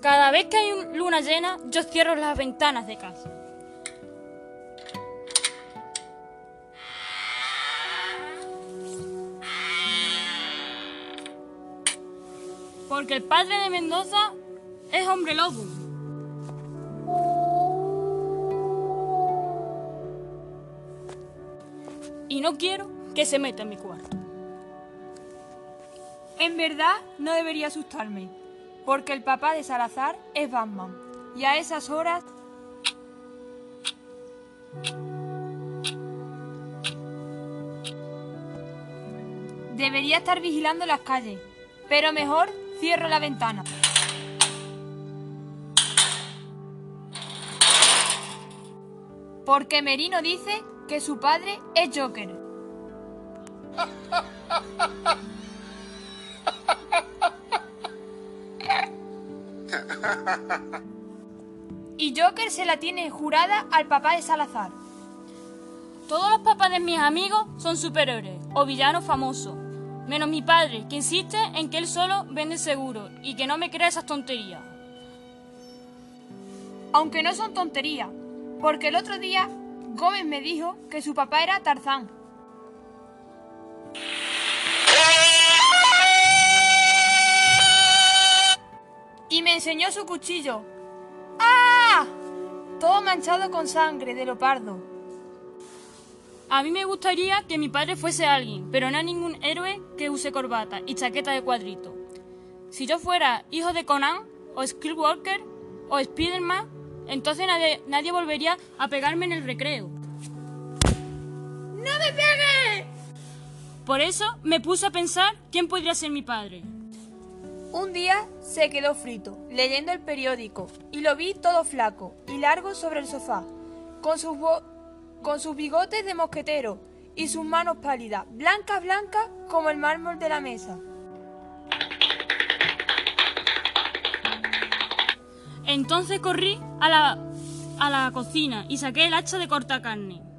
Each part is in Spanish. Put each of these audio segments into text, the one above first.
Cada vez que hay un- luna llena, yo cierro las ventanas de casa. Porque el padre de Mendoza es hombre lobo. Y no quiero que se meta en mi cuarto. En verdad no debería asustarme, porque el papá de Salazar es Batman. Y a esas horas... Debería estar vigilando las calles, pero mejor cierro la ventana. Porque Merino dice que su padre es Joker. Y Joker se la tiene jurada al papá de Salazar. Todos los papás de mis amigos son superhéroes o villanos famosos, menos mi padre, que insiste en que él solo vende seguro y que no me crea esas tonterías. Aunque no son tonterías, porque el otro día Gómez me dijo que su papá era Tarzán. Enseñó su cuchillo. ¡Ah! Todo manchado con sangre de leopardo. A mí me gustaría que mi padre fuese alguien, pero no ningún héroe que use corbata y chaqueta de cuadrito. Si yo fuera hijo de Conan, o Skillwalker, o Spiderman, entonces nadie, nadie volvería a pegarme en el recreo. ¡No me pegues! Por eso me puse a pensar quién podría ser mi padre. Un día se quedó frito, leyendo el periódico, y lo vi todo flaco y largo sobre el sofá, con sus, con sus bigotes de mosquetero y sus manos pálidas, blancas, blancas como el mármol de la mesa. Entonces corrí a la, a la cocina y saqué el hacha de cortacarne.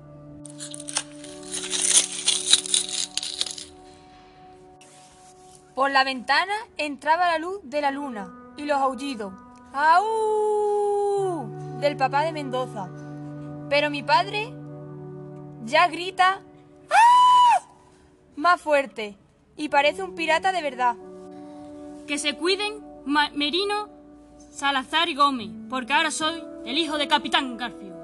Por la ventana entraba la luz de la luna y los aullidos. ¡Aú! del papá de Mendoza. Pero mi padre ya grita ¡Ah! más fuerte y parece un pirata de verdad. Que se cuiden Merino, Salazar y Gómez, porque ahora soy el hijo de Capitán Garfio.